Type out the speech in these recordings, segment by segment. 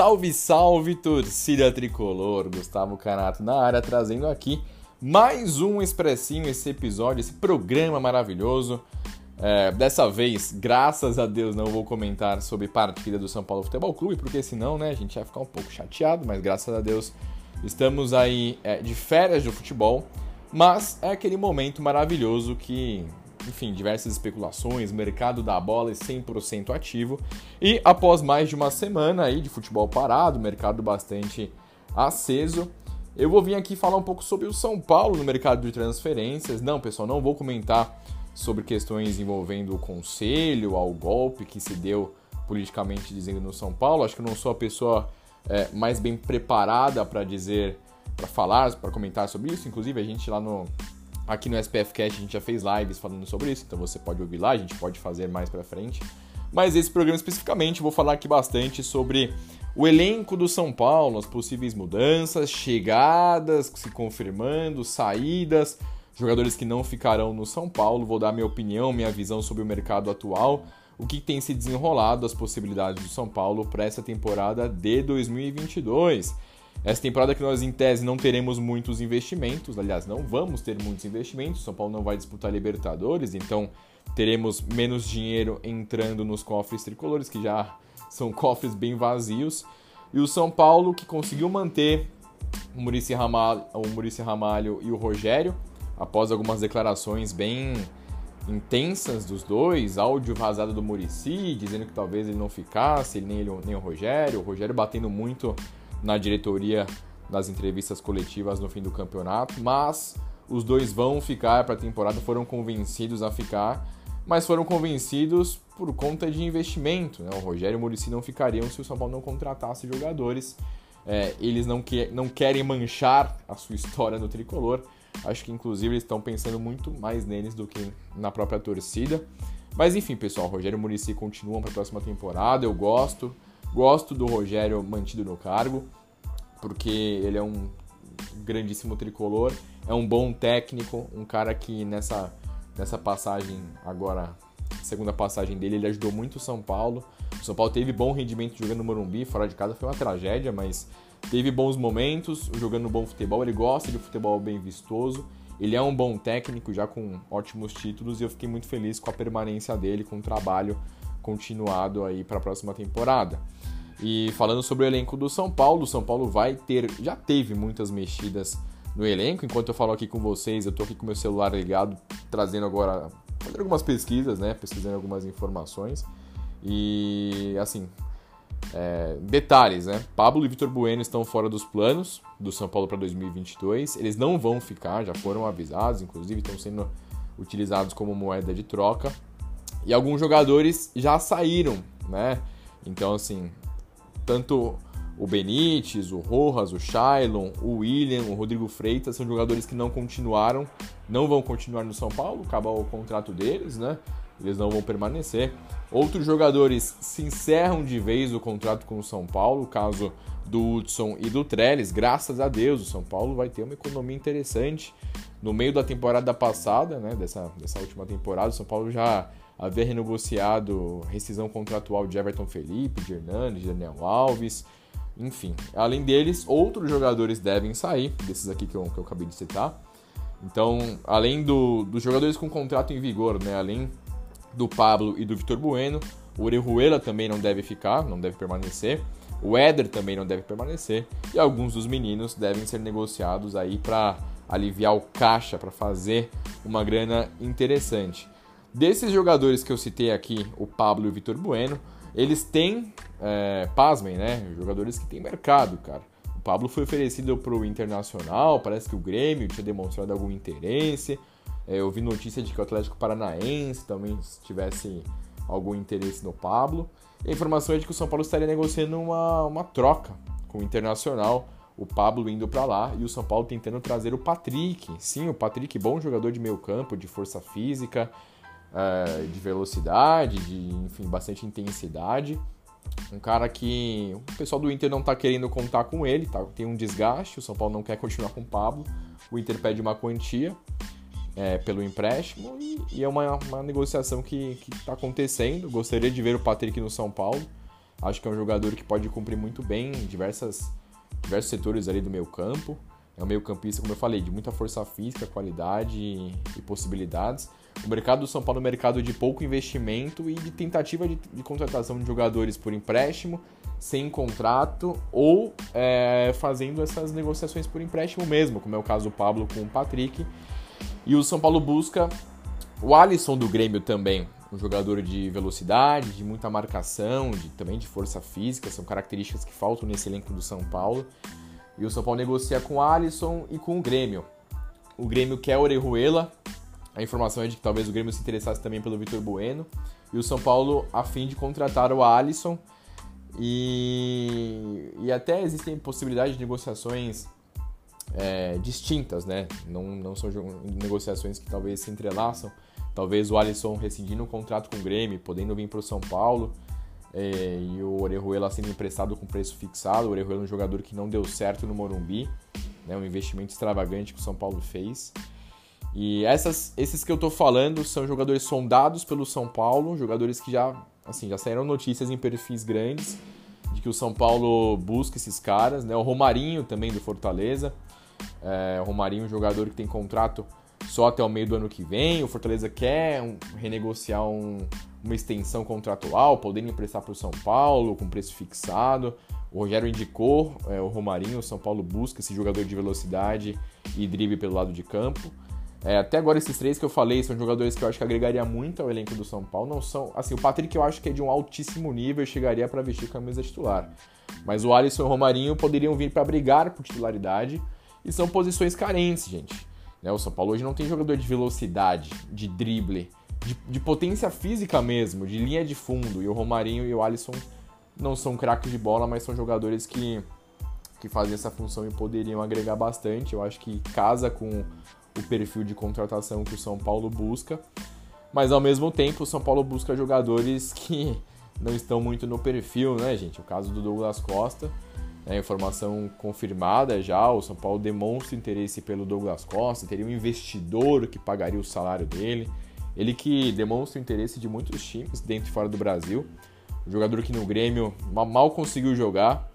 Salve, salve, torcida tricolor! Gustavo Canato na área, trazendo aqui mais um expressinho, esse episódio, esse programa maravilhoso. É, dessa vez, graças a Deus, não vou comentar sobre partida do São Paulo Futebol Clube, porque senão, né, a gente ia ficar um pouco chateado, mas graças a Deus estamos aí é, de férias do futebol. Mas é aquele momento maravilhoso que enfim, diversas especulações, mercado da bola é 100% ativo. E após mais de uma semana aí de futebol parado, mercado bastante aceso, eu vou vir aqui falar um pouco sobre o São Paulo no mercado de transferências. Não, pessoal, não vou comentar sobre questões envolvendo o conselho, ao golpe que se deu politicamente dizendo no São Paulo. Acho que eu não sou a pessoa é, mais bem preparada para dizer, para falar, para comentar sobre isso. Inclusive, a gente lá no Aqui no SPF Cast a gente já fez lives falando sobre isso, então você pode ouvir lá, a gente pode fazer mais para frente. Mas esse programa especificamente vou falar aqui bastante sobre o elenco do São Paulo, as possíveis mudanças, chegadas se confirmando, saídas, jogadores que não ficarão no São Paulo. Vou dar minha opinião, minha visão sobre o mercado atual, o que tem se desenrolado, as possibilidades do São Paulo para essa temporada de 2022. Essa temporada que nós, em tese, não teremos muitos investimentos, aliás, não vamos ter muitos investimentos. São Paulo não vai disputar Libertadores, então teremos menos dinheiro entrando nos cofres tricolores, que já são cofres bem vazios. E o São Paulo, que conseguiu manter o Murici Ramalho, o Muricy Ramalho e o Rogério, após algumas declarações bem intensas dos dois, áudio vazado do Murici, dizendo que talvez ele não ficasse, nem ele nem o Rogério, o Rogério batendo muito na diretoria nas entrevistas coletivas no fim do campeonato, mas os dois vão ficar para a temporada, foram convencidos a ficar, mas foram convencidos por conta de investimento. Né? O Rogério e o Muricy não ficariam se o São Paulo não contratasse jogadores. É, eles não, que, não querem manchar a sua história no tricolor. Acho que inclusive eles estão pensando muito mais neles do que na própria torcida. Mas enfim, pessoal, Rogério e Muricy continuam para a próxima temporada. Eu gosto. Gosto do Rogério mantido no cargo, porque ele é um grandíssimo tricolor, é um bom técnico, um cara que nessa, nessa passagem agora, segunda passagem dele, ele ajudou muito o São Paulo. O São Paulo teve bom rendimento jogando no Morumbi, fora de casa foi uma tragédia, mas teve bons momentos jogando bom futebol. Ele gosta de futebol bem vistoso. Ele é um bom técnico, já com ótimos títulos, e eu fiquei muito feliz com a permanência dele, com o trabalho continuado aí para a próxima temporada. E falando sobre o elenco do São Paulo, o São Paulo vai ter, já teve muitas mexidas no elenco. Enquanto eu falo aqui com vocês, eu tô aqui com meu celular ligado, trazendo agora, fazendo algumas pesquisas, né, pesquisando algumas informações. E assim, é, detalhes, né? Pablo e Vitor Bueno estão fora dos planos do São Paulo para 2022. Eles não vão ficar, já foram avisados, inclusive estão sendo utilizados como moeda de troca. E alguns jogadores já saíram, né? Então, assim, tanto o Benítez, o Rojas, o Shailon, o William, o Rodrigo Freitas são jogadores que não continuaram, não vão continuar no São Paulo, acaba o contrato deles, né? Eles não vão permanecer. Outros jogadores se encerram de vez o contrato com o São Paulo, o caso do Hudson e do Trellis. Graças a Deus, o São Paulo vai ter uma economia interessante. No meio da temporada passada, né, dessa, dessa última temporada, o São Paulo já havia renegociado rescisão contratual de Everton Felipe, de Hernandes, de Daniel Alves, enfim. Além deles, outros jogadores devem sair, desses aqui que eu, que eu acabei de citar. Então, além do, dos jogadores com contrato em vigor, né, além do Pablo e do Vitor Bueno, o Orejuela também não deve ficar, não deve permanecer. O Éder também não deve permanecer. E alguns dos meninos devem ser negociados aí para aliviar o caixa, para fazer uma grana interessante. Desses jogadores que eu citei aqui, o Pablo e o Vitor Bueno, eles têm, é, pasmem, né? Jogadores que têm mercado, cara. O Pablo foi oferecido para o Internacional, parece que o Grêmio tinha demonstrado algum interesse. É, eu vi notícia de que o Atlético Paranaense também tivesse algum interesse no Pablo. E a informação é de que o São Paulo estaria negociando uma, uma troca com o Internacional, o Pablo indo para lá e o São Paulo tentando trazer o Patrick. Sim, o Patrick, bom jogador de meio campo, de força física, é, de velocidade, de enfim, bastante intensidade. Um cara que o pessoal do Inter não está querendo contar com ele, tá? tem um desgaste, o São Paulo não quer continuar com o Pablo, o Inter pede uma quantia é, pelo empréstimo e, e, é uma, uma negociação que está acontecendo. Gostaria de ver o Patrick no São Paulo. Acho que é um jogador que pode cumprir muito bem em diversas, diversos setores ali do meio campo. É um meio campista, como eu falei, de muita força física, qualidade e possibilidades. O mercado do São Paulo é um mercado de pouco investimento e de tentativa de, de contratação de jogadores por empréstimo, sem contrato ou é, fazendo essas negociações por empréstimo mesmo, como é o caso do Pablo com o Patrick. E o São Paulo busca o Alisson do Grêmio também, um jogador de velocidade, de muita marcação, de, também de força física, são características que faltam nesse elenco do São Paulo. E o São Paulo negocia com o Alisson e com o Grêmio. O Grêmio quer Orejuela, a informação é de que talvez o Grêmio se interessasse também pelo Vitor Bueno. E o São Paulo a fim de contratar o Alisson. E, e até existem possibilidades de negociações é, distintas, né? Não, não são negociações que talvez se entrelaçam. Talvez o Alisson rescindindo um contrato com o Grêmio, podendo vir para o São Paulo. É, e o Orejuela sendo emprestado com preço fixado. O Orejuela é um jogador que não deu certo no Morumbi. Né? Um investimento extravagante que o São Paulo fez. E essas, esses que eu tô falando são jogadores sondados pelo São Paulo, jogadores que já, assim, já saíram notícias em perfis grandes de que o São Paulo busca esses caras, né? O Romarinho também do Fortaleza. É, o Romarinho, um jogador que tem contrato só até o meio do ano que vem. O Fortaleza quer um, renegociar um, uma extensão contratual, podendo emprestar para o São Paulo com preço fixado. O Rogério indicou é, o Romarinho, o São Paulo busca esse jogador de velocidade e drible pelo lado de campo. É, até agora esses três que eu falei são jogadores que eu acho que agregaria muito ao elenco do São Paulo. Não são, assim, o Patrick eu acho que é de um altíssimo nível e chegaria para vestir camisa titular. Mas o Alisson e o Romarinho poderiam vir para brigar por titularidade e são posições carentes, gente. Né? O São Paulo hoje não tem jogador de velocidade, de drible, de, de potência física mesmo, de linha de fundo. E o Romarinho e o Alisson não são craques de bola, mas são jogadores que, que fazem essa função e poderiam agregar bastante. Eu acho que casa com o perfil de contratação que o São Paulo busca, mas ao mesmo tempo o São Paulo busca jogadores que não estão muito no perfil, né, gente? O caso do Douglas Costa, é informação confirmada já, o São Paulo demonstra interesse pelo Douglas Costa, teria um investidor que pagaria o salário dele, ele que demonstra interesse de muitos times dentro e fora do Brasil, um jogador que no Grêmio mal conseguiu jogar,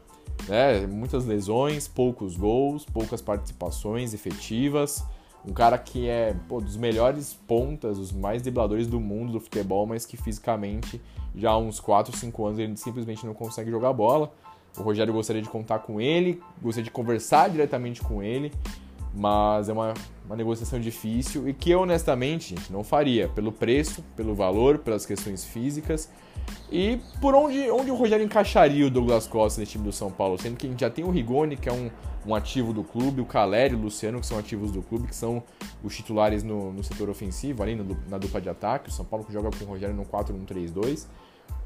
né? muitas lesões, poucos gols, poucas participações efetivas, um cara que é pô, dos melhores pontas, os mais dribladores do mundo do futebol, mas que fisicamente já há uns 4, 5 anos ele simplesmente não consegue jogar bola. O Rogério gostaria de contar com ele, gostaria de conversar diretamente com ele, mas é uma, uma negociação difícil e que eu honestamente gente, não faria, pelo preço, pelo valor, pelas questões físicas e por onde, onde o Rogério encaixaria o Douglas Costa nesse time do São Paulo, sendo que a gente já tem o Rigoni, que é um, um ativo do clube, o Caleri e o Luciano, que são ativos do clube, que são os titulares no, no setor ofensivo, ali no, na dupla de ataque. O São Paulo que joga com o Rogério no 4-1-3-2.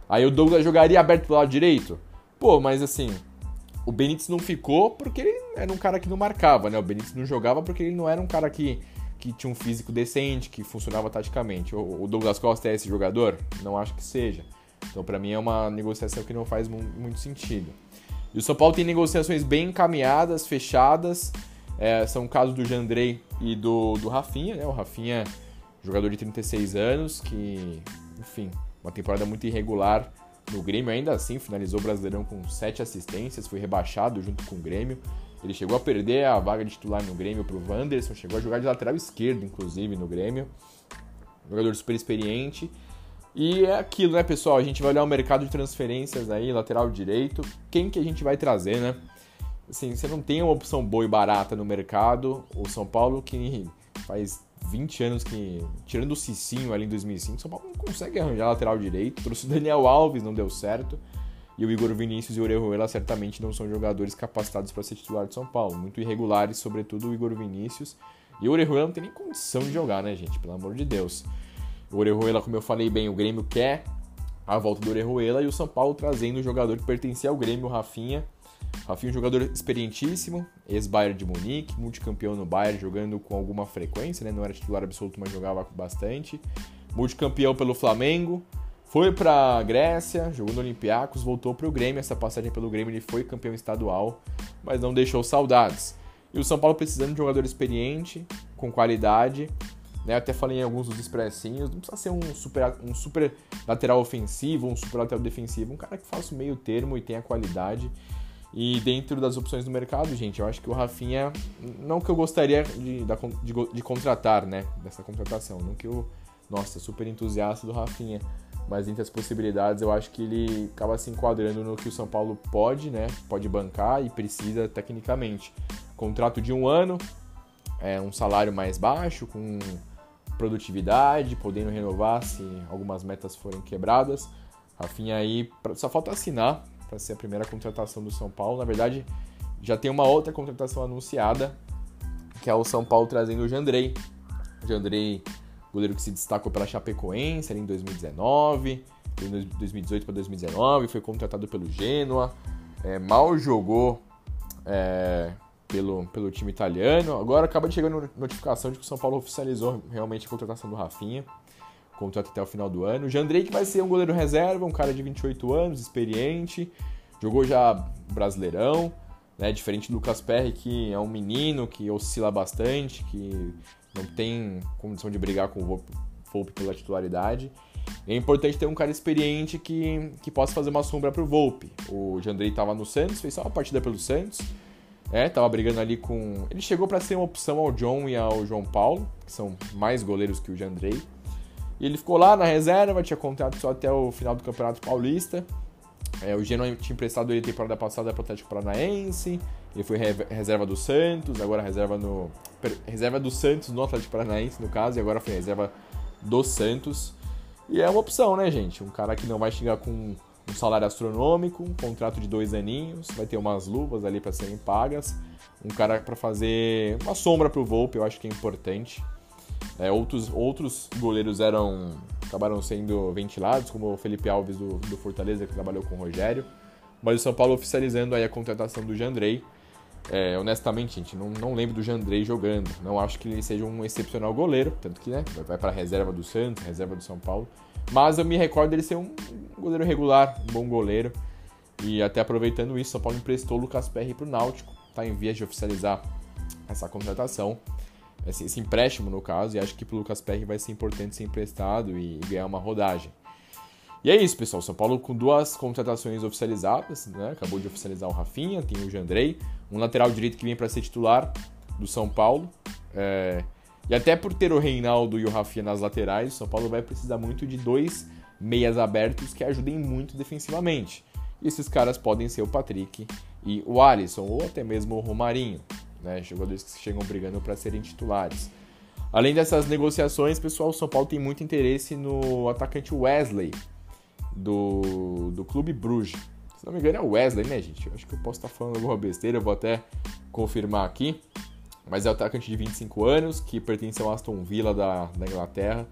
Aí o Douglas jogaria aberto pro lado direito? Pô, mas assim, o Benítez não ficou porque ele era um cara que não marcava, né? O Benítez não jogava porque ele não era um cara que, que tinha um físico decente, que funcionava taticamente. O, o Douglas Costa é esse jogador? Não acho que seja. Então, para mim, é uma negociação que não faz muito sentido. E o São Paulo tem negociações bem encaminhadas, fechadas. É, são o caso do Jandrei e do, do Rafinha, né? O Rafinha, jogador de 36 anos, que, enfim, uma temporada muito irregular no Grêmio. Ainda assim, finalizou o Brasileirão com 7 assistências, foi rebaixado junto com o Grêmio. Ele chegou a perder a vaga de titular no Grêmio para o Wanderson, chegou a jogar de lateral esquerdo, inclusive, no Grêmio. Jogador super experiente. E é aquilo, né, pessoal? A gente vai olhar o mercado de transferências aí, lateral direito. Quem que a gente vai trazer, né? Assim, você não tem uma opção boa e barata no mercado. O São Paulo, que faz 20 anos que, tirando o Cicinho ali em 2005, o São Paulo não consegue arranjar lateral direito. Trouxe o Daniel Alves, não deu certo. E o Igor Vinícius e o Orejuela certamente não são jogadores capacitados para ser titular de São Paulo. Muito irregulares, sobretudo o Igor Vinícius. E o Orejuela não tem nem condição de jogar, né, gente? Pelo amor de Deus. O Orejuela, como eu falei bem, o Grêmio quer a volta do Orejuela e o São Paulo trazendo o jogador que pertencia ao Grêmio, o Rafinha. Rafinha é um jogador experientíssimo, ex-Bayern de Munique, multicampeão no Bayern, jogando com alguma frequência, né? não era titular absoluto, mas jogava bastante. Multicampeão pelo Flamengo, foi para Grécia, jogou no Olympiacos, voltou para o Grêmio. Essa passagem pelo Grêmio ele foi campeão estadual, mas não deixou saudades. E o São Paulo precisando de um jogador experiente, com qualidade, Né? Até falei em alguns dos expressinhos, não precisa ser um super, um super lateral ofensivo, um super lateral defensivo, um cara que faça o meio termo e tenha qualidade. E dentro das opções do mercado, gente, eu acho que o Rafinha, não que eu gostaria de, de, de contratar, né, dessa contratação, não que eu, nossa, super entusiasta do Rafinha, mas entre as possibilidades eu acho que ele acaba se enquadrando no que o São Paulo pode, né, pode bancar e precisa tecnicamente. Contrato de um ano, é, um salário mais baixo, com produtividade, podendo renovar se algumas metas forem quebradas. Rafinha aí, só falta assinar para ser a primeira contratação do São Paulo. Na verdade, já tem uma outra contratação anunciada, que é o São Paulo trazendo o Jandrei. Jandrei, goleiro que se destacou pela Chapecoense ali em 2019, em 2018 para 2019, foi contratado pelo Genoa, é, mal jogou é, pelo, pelo time italiano. Agora acaba de chegar notificação de que o São Paulo oficializou realmente a contratação do Rafinha contrato até o final do ano. Jandrei vai ser um goleiro reserva, um cara de 28 anos, experiente, jogou já Brasileirão, né? Diferente do Lucas Perry, que é um menino que oscila bastante, que não tem condição de brigar com o Volpe pela titularidade. É importante ter um cara experiente que, que possa fazer uma sombra para o Volpe. O Jandrei estava no Santos, fez só uma partida pelo Santos. É, tava brigando ali com. Ele chegou para ser uma opção ao John e ao João Paulo, que são mais goleiros que o Jandrei. E ele ficou lá na reserva, tinha contrato só até o final do Campeonato Paulista. É, o Genoa tinha emprestado ele temporada passada para o Atlético Paranaense. Ele foi reserva do Santos, agora reserva no reserva do Santos no Atlético Paranaense, no caso, e agora foi reserva do Santos. E é uma opção, né, gente? Um cara que não vai chegar com um salário astronômico, um contrato de dois aninhos, vai ter umas luvas ali para serem pagas. Um cara para fazer uma sombra para o Volpe, eu acho que é importante. É, outros, outros goleiros eram acabaram sendo ventilados, como o Felipe Alves do, do Fortaleza, que trabalhou com o Rogério. Mas o São Paulo oficializando aí a contratação do Jandrei. É, honestamente, gente, não, não lembro do Jandrei jogando. Não acho que ele seja um excepcional goleiro, tanto que né, vai para a reserva do Santos, reserva do São Paulo. Mas eu me recordo dele ser um goleiro regular, um bom goleiro. E até aproveitando isso, São Paulo emprestou o Lucas Perry para o Náutico. Está em vias de oficializar essa contratação esse, esse empréstimo no caso, e acho que pro Lucas Perry vai ser importante ser emprestado e, e ganhar uma rodagem. E é isso, pessoal. São Paulo com duas contratações oficializadas, né? Acabou de oficializar o Rafinha, tem o Jandrei, um lateral direito que vem para ser titular do São Paulo. É... E até por ter o Reinaldo e o Rafinha nas laterais, o São Paulo vai precisar muito de dois meias abertos que ajudem muito defensivamente. E esses caras podem ser o Patrick e o Alisson, ou até mesmo o Romarinho né? Jogadores que chegam brigando para serem titulares. Além dessas negociações, pessoal, o São Paulo tem muito interesse no atacante Wesley do, do Clube Bruges. Se não me engano é o Wesley, né, gente? Eu acho que eu posso estar falando alguma besteira, eu vou até confirmar aqui. Mas é o atacante de 25 anos, que pertence ao Aston Villa da, da Inglaterra.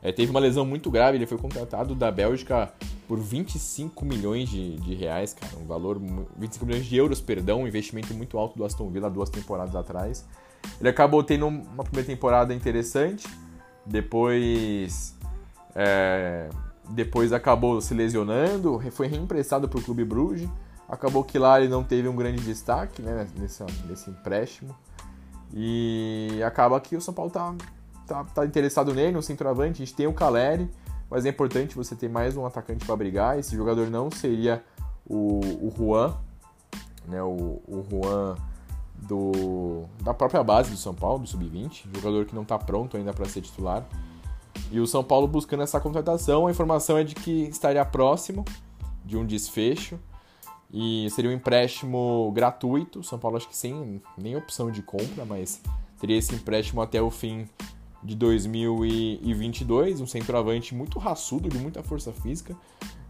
É, teve uma lesão muito grave, ele foi contratado da Bélgica por 25 milhões de, de reais, cara, um valor 25 milhões de euros, perdão, um investimento muito alto do Aston Villa duas temporadas atrás. Ele acabou tendo uma primeira temporada interessante, depois é, depois acabou se lesionando, foi reemprestado para o Clube Bruges. Acabou que lá ele não teve um grande destaque né, nesse, nesse empréstimo. E acaba que o São Paulo tá, tá, tá interessado nele, no centroavante. A gente tem o Caleri, mas é importante você ter mais um atacante para brigar. Esse jogador não seria o, o Juan, né? O, o Juan do, da própria base do São Paulo, do Sub-20, jogador que não está pronto ainda para ser titular. E o São Paulo buscando essa contratação, a informação é de que estaria próximo de um desfecho e seria um empréstimo gratuito. São Paulo acho que sem nem opção de compra, mas teria esse empréstimo até o fim de 2022, um centroavante muito raçudo, de muita força física,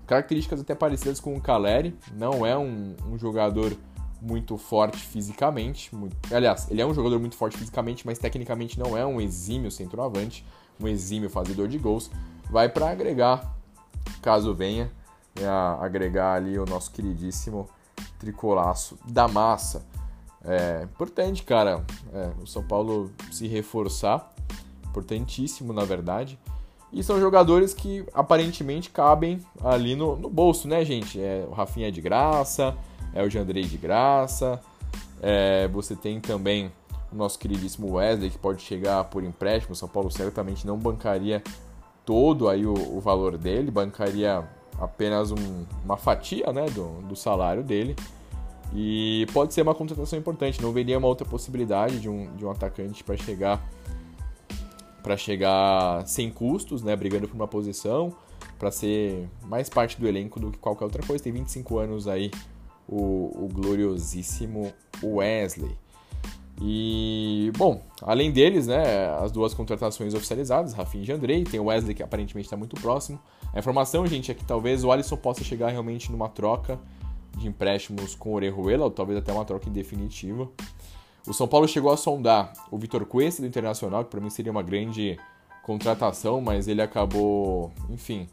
características até parecidas com o Caleri, não é um, um jogador muito forte fisicamente, muito... aliás, ele é um jogador muito forte fisicamente, mas tecnicamente não é um exímio centroavante, um exímio fazedor de gols, vai para agregar, caso venha, né, agregar ali o nosso queridíssimo tricolaço da massa. É importante, cara, é, o São Paulo se reforçar importantíssimo na verdade. E são jogadores que aparentemente cabem ali no, no bolso, né, gente? É, o Rafinha é de graça, é o Jandrei de graça, é, você tem também o nosso queridíssimo Wesley, que pode chegar por empréstimo. O São Paulo certamente não bancaria todo aí o, o valor dele, bancaria apenas um, uma fatia né, do, do salário dele. E pode ser uma contratação importante. Não veria uma outra possibilidade de um, de um atacante para chegar para chegar sem custos, né, brigando por uma posição, para ser mais parte do elenco do que qualquer outra coisa. Tem 25 anos aí o, o gloriosíssimo Wesley. E, bom, além deles, né, as duas contratações oficializadas, Rafinha e Andrei, tem o Wesley que aparentemente está muito próximo. A informação, gente, é que talvez o Alisson possa chegar realmente numa troca de empréstimos com o Orejuela, ou talvez até uma troca definitiva. O São Paulo chegou a sondar o Vitor Cuesta do Internacional, que para mim seria uma grande contratação, mas ele acabou, enfim,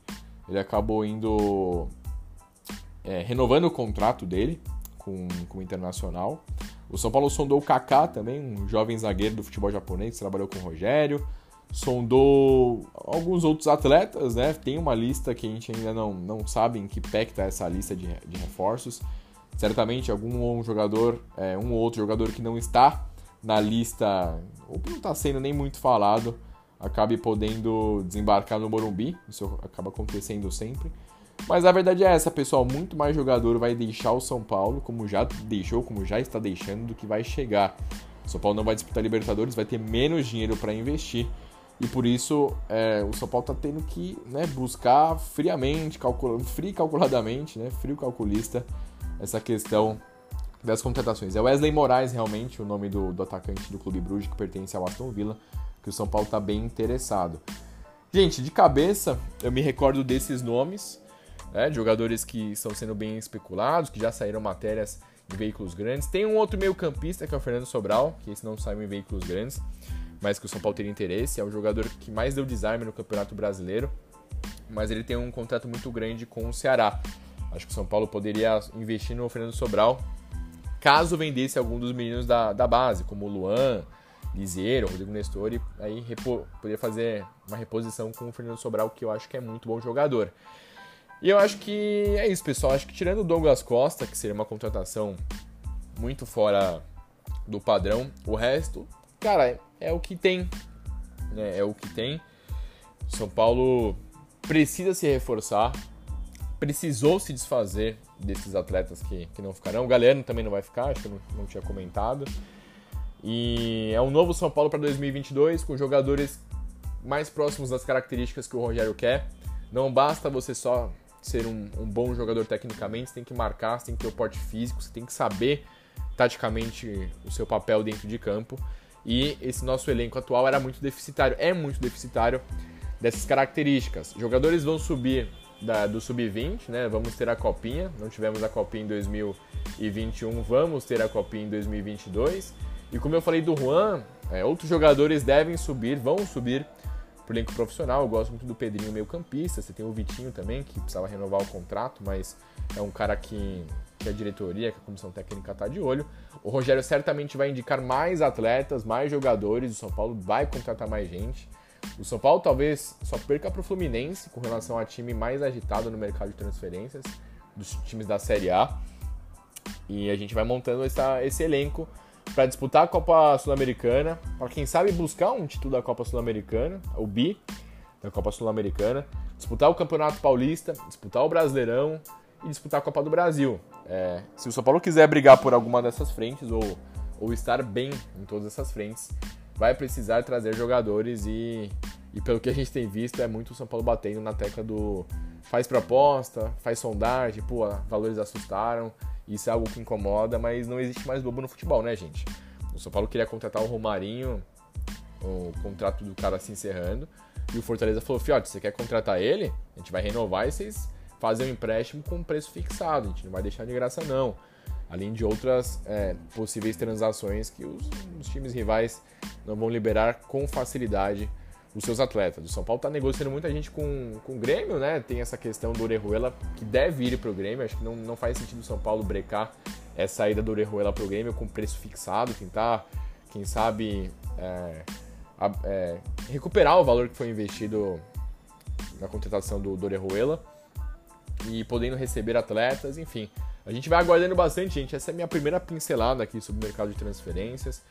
ele acabou indo é, renovando o contrato dele com, com o Internacional. O São Paulo sondou o Kaká também, um jovem zagueiro do futebol japonês que trabalhou com o Rogério. Sondou alguns outros atletas, né? Tem uma lista que a gente ainda não, não sabe em que pé está essa lista de, de reforços. Certamente algum jogador, é, um ou outro jogador que não está na lista, ou que não está sendo nem muito falado, acabe podendo desembarcar no Morumbi. Isso acaba acontecendo sempre. Mas a verdade é essa, pessoal. Muito mais jogador vai deixar o São Paulo, como já deixou, como já está deixando, do que vai chegar. O São Paulo não vai disputar Libertadores, vai ter menos dinheiro para investir. E por isso é, o São Paulo está tendo que né, buscar friamente, calcul... frio calculadamente, né, frio calculista, essa questão das contratações. É Wesley Moraes realmente o nome do, do atacante do Clube Bruges que pertence ao Aston Villa, que o São Paulo está bem interessado. Gente, de cabeça eu me recordo desses nomes né, de jogadores que estão sendo bem especulados, que já saíram matérias em veículos grandes. Tem um outro meio-campista que é o Fernando Sobral, que esse não saiu em veículos grandes, mas que o São Paulo teria interesse. É o jogador que mais deu desarme no Campeonato Brasileiro, mas ele tem um contrato muito grande com o Ceará. Acho que o São Paulo poderia investir no Fernando Sobral caso vendesse algum dos meninos da, da base, como o Luan, Liseiro, Rodrigo Nestor, e aí repo, poderia fazer uma reposição com o Fernando Sobral, que eu acho que é muito bom jogador. E eu acho que é isso, pessoal. Acho que tirando o Douglas Costa, que seria uma contratação muito fora do padrão, o resto, cara, é, é o que tem. Né? É o que tem. São Paulo precisa se reforçar, precisou se desfazer desses atletas que, que não ficarão. O Galeno também não vai ficar, acho que eu não, não tinha comentado. E é um novo São Paulo para 2022 com jogadores mais próximos das características que o Rogério quer. Não basta você só ser um, um, bom jogador tecnicamente, você tem que marcar, você tem que ter o porte físico, você tem que saber taticamente o seu papel dentro de campo. E esse nosso elenco atual era muito deficitário, é muito deficitário dessas características. Jogadores vão subir da, do sub-20, né? Vamos ter a copinha. Não tivemos a copinha em 2021, vamos ter a copinha em 2022. E como eu falei do Juan, é, outros jogadores devem subir, vão subir pro elenco profissional. Eu gosto muito do Pedrinho meio campista. Você tem o Vitinho também, que precisava renovar o contrato, mas é um cara que, que a diretoria, que a comissão técnica está de olho. O Rogério certamente vai indicar mais atletas, mais jogadores. O São Paulo vai contratar mais gente. O São Paulo talvez só perca para o Fluminense com relação a time mais agitado no mercado de transferências dos times da Série A. E a gente vai montando essa, esse elenco para disputar a Copa Sul-Americana, para quem sabe buscar um título da Copa Sul-Americana, o bi da Copa Sul-Americana, disputar o Campeonato Paulista, disputar o Brasileirão e disputar a Copa do Brasil. É, se o São Paulo quiser brigar por alguma dessas frentes ou, ou estar bem em todas essas frentes, vai precisar trazer jogadores e, e pelo que a gente tem visto é muito o São Paulo batendo na tecla do faz proposta, faz sondagem, pô, valores assustaram, isso é algo que incomoda, mas não existe mais bobo no futebol, né, gente? O São Paulo queria contratar o Romarinho, o contrato do cara se encerrando, e o Fortaleza falou: Fiote, você quer contratar ele? A gente vai renovar e vocês fazem um empréstimo com preço fixado, a gente não vai deixar de graça, não. Além de outras é, possíveis transações que os, os times rivais não vão liberar com facilidade os seus atletas. O São Paulo está negociando muita gente com, com o Grêmio, né? Tem essa questão do Orejuela que deve ir para o Grêmio. Acho que não, não faz sentido o São Paulo brecar essa saída do Orejuela para o Grêmio com preço fixado, tentar, quem sabe, é, é, recuperar o valor que foi investido na contratação do, do Orejuela e podendo receber atletas, enfim. A gente vai aguardando bastante, gente. Essa é a minha primeira pincelada aqui sobre o mercado de transferências.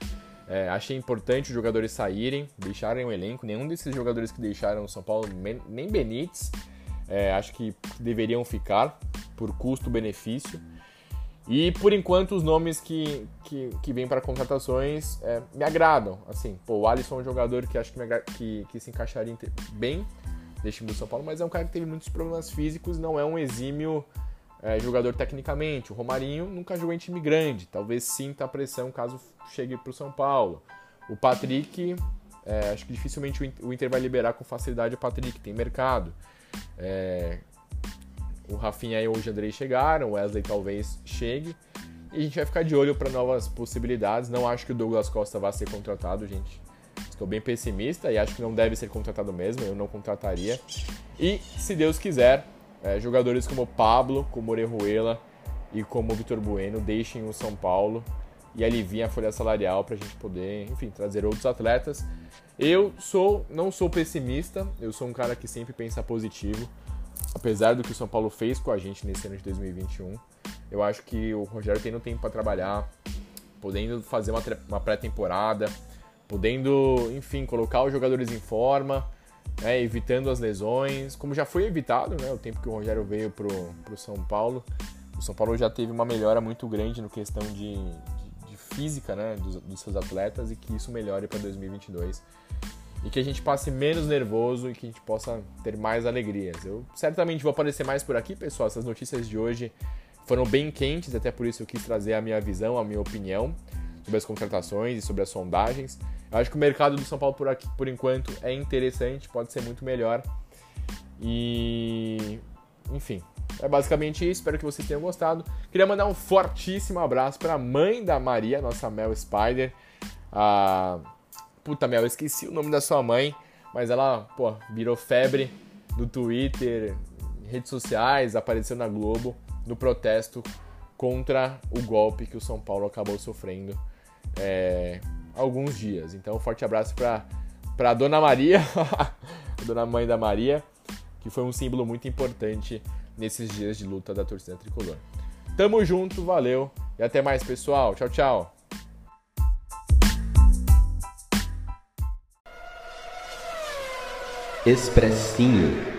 É, achei importante os jogadores saírem, deixarem o elenco. Nenhum desses jogadores que deixaram o São Paulo, nem Benítez, é, acho que deveriam ficar por custo-benefício. E por enquanto os nomes que, que, que vêm para contratações é, me agradam. Assim, pô, o Alisson é um jogador que acho que, que, que se encaixaria bem neste time do São Paulo, mas é um cara que teve muitos problemas físicos, não é um exímio é, jogador tecnicamente. O Romarinho nunca jogou em time grande, talvez sinta a pressão caso chegue para o São Paulo. O Patrick, é, acho que dificilmente o Inter vai liberar com facilidade o Patrick, tem mercado. É, o Rafinha e o Andrei chegaram, o Wesley talvez chegue. E a gente vai ficar de olho para novas possibilidades. Não acho que o Douglas Costa vá ser contratado, gente. Estou bem pessimista e acho que não deve ser contratado mesmo. Eu não contrataria. E, se Deus quiser, é, jogadores como Pablo, como Orejuela e como Vitor Bueno deixem o São Paulo e aliviem a folha salarial para a gente poder, enfim, trazer outros atletas. Eu sou, não sou pessimista, eu sou um cara que sempre pensa positivo, apesar do que o São Paulo fez com a gente nesse ano de 2021. Eu acho que o Rogério tem no tempo para trabalhar, podendo fazer uma, uma pré-temporada, podendo, enfim, colocar os jogadores em forma, né, evitando as lesões, como já foi evitado, né, o tempo que o Rogério veio pro, pro São Paulo. O São Paulo já teve uma melhora muito grande no questão de, de, de física, né, dos, dos, seus atletas e que isso melhore para 2022 e que a gente passe menos nervoso e que a gente possa ter mais alegrias. Eu certamente vou aparecer mais por aqui, pessoal. Essas notícias de hoje foram bem quentes, até por isso eu quis trazer a minha visão, a minha opinião sobre as contratações e sobre as sondagens. Eu acho que o mercado do São Paulo por aqui, por enquanto, é interessante, pode ser muito melhor. E enfim, é basicamente isso. Espero que vocês tenham gostado. Queria mandar um fortíssimo abraço para a mãe da Maria, nossa Mel Spider. A puta Mel, esqueci o nome da sua mãe, mas ela, pô, virou febre no Twitter, redes sociais, apareceu na Globo no protesto contra o golpe que o São Paulo acabou sofrendo. É, alguns dias. Então, um forte abraço para Dona Maria, a Dona Mãe da Maria, que foi um símbolo muito importante nesses dias de luta da torcida tricolor. Tamo junto, valeu e até mais, pessoal. Tchau, tchau. Expressinho